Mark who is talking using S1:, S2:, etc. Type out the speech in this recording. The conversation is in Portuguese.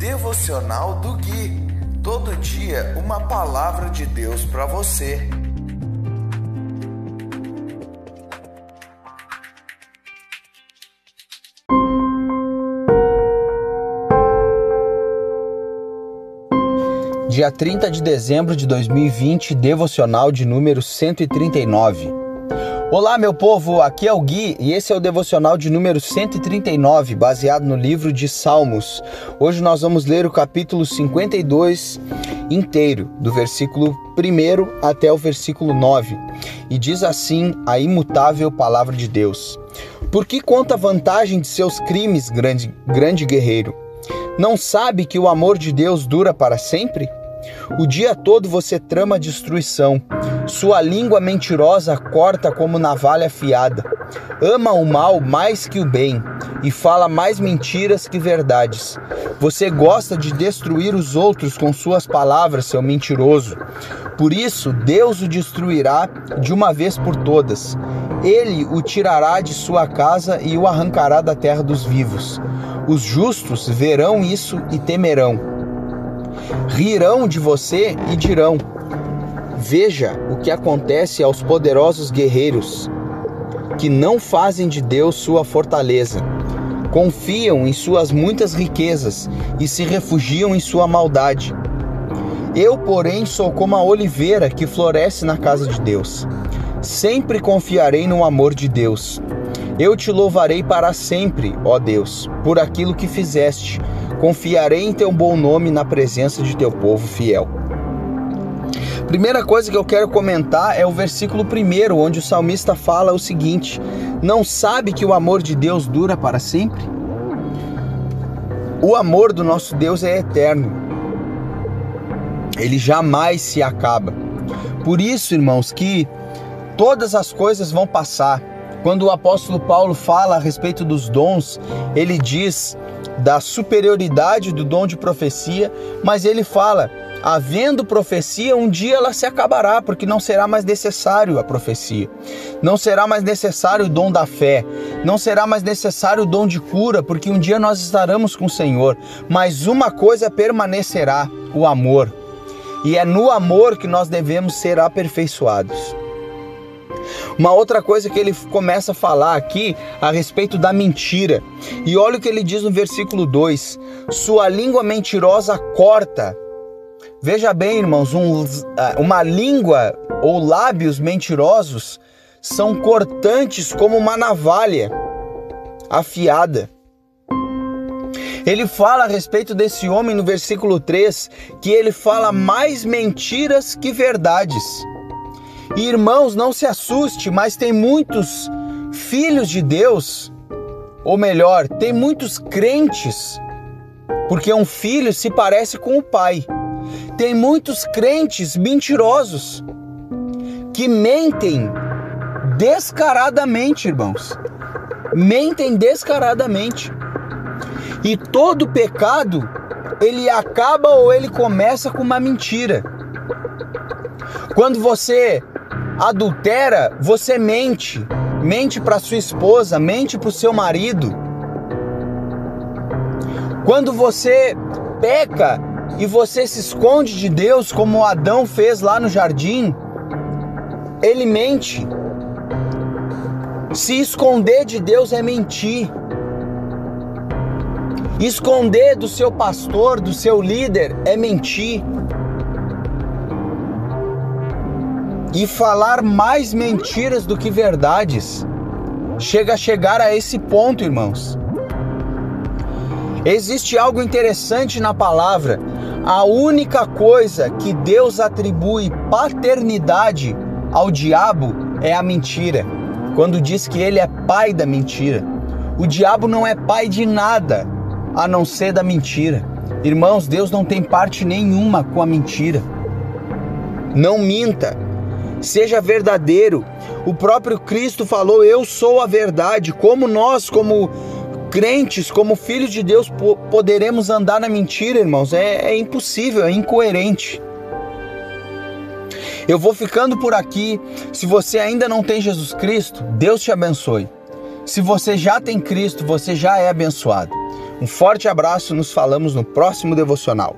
S1: Devocional do Gui. Todo dia uma palavra de Deus para você.
S2: Dia 30 de dezembro de 2020, devocional de número 139. Olá, meu povo, aqui é o Gui e esse é o devocional de número 139, baseado no livro de Salmos. Hoje nós vamos ler o capítulo 52 inteiro, do versículo 1 até o versículo 9, e diz assim a imutável palavra de Deus: Por que conta vantagem de seus crimes, grande, grande guerreiro? Não sabe que o amor de Deus dura para sempre? O dia todo você trama destruição. Sua língua mentirosa corta como navalha afiada. Ama o mal mais que o bem e fala mais mentiras que verdades. Você gosta de destruir os outros com suas palavras, seu mentiroso. Por isso, Deus o destruirá de uma vez por todas. Ele o tirará de sua casa e o arrancará da terra dos vivos. Os justos verão isso e temerão rirão de você e dirão: Veja o que acontece aos poderosos guerreiros, que não fazem de Deus sua fortaleza, confiam em suas muitas riquezas e se refugiam em sua maldade. Eu, porém, sou como a oliveira que floresce na casa de Deus. Sempre confiarei no amor de Deus. Eu te louvarei para sempre, ó Deus, por aquilo que fizeste Confiarei em teu bom nome na presença de teu povo fiel. Primeira coisa que eu quero comentar é o versículo primeiro, onde o salmista fala o seguinte: Não sabe que o amor de Deus dura para sempre? O amor do nosso Deus é eterno. Ele jamais se acaba. Por isso, irmãos, que todas as coisas vão passar. Quando o apóstolo Paulo fala a respeito dos dons, ele diz da superioridade do dom de profecia, mas ele fala: havendo profecia, um dia ela se acabará, porque não será mais necessário a profecia. Não será mais necessário o dom da fé, não será mais necessário o dom de cura, porque um dia nós estaremos com o Senhor. Mas uma coisa permanecerá: o amor. E é no amor que nós devemos ser aperfeiçoados. Uma outra coisa que ele começa a falar aqui a respeito da mentira. E olha o que ele diz no versículo 2: Sua língua mentirosa corta. Veja bem, irmãos, um, ah, uma língua ou lábios mentirosos são cortantes como uma navalha afiada. Ele fala a respeito desse homem no versículo 3 que ele fala mais mentiras que verdades. E irmãos, não se assuste, mas tem muitos filhos de Deus, ou melhor, tem muitos crentes, porque um filho se parece com o pai. Tem muitos crentes mentirosos que mentem descaradamente, irmãos. Mentem descaradamente. E todo pecado, ele acaba ou ele começa com uma mentira. Quando você adultera, você mente. Mente para sua esposa, mente para o seu marido. Quando você peca e você se esconde de Deus, como Adão fez lá no jardim, ele mente. Se esconder de Deus é mentir. Esconder do seu pastor, do seu líder, é mentir. E falar mais mentiras do que verdades. Chega a chegar a esse ponto, irmãos. Existe algo interessante na palavra. A única coisa que Deus atribui paternidade ao diabo é a mentira. Quando diz que ele é pai da mentira. O diabo não é pai de nada a não ser da mentira. Irmãos, Deus não tem parte nenhuma com a mentira. Não minta. Seja verdadeiro. O próprio Cristo falou: Eu sou a verdade. Como nós, como crentes, como filhos de Deus, poderemos andar na mentira, irmãos? É, é impossível, é incoerente. Eu vou ficando por aqui. Se você ainda não tem Jesus Cristo, Deus te abençoe. Se você já tem Cristo, você já é abençoado. Um forte abraço, nos falamos no próximo devocional.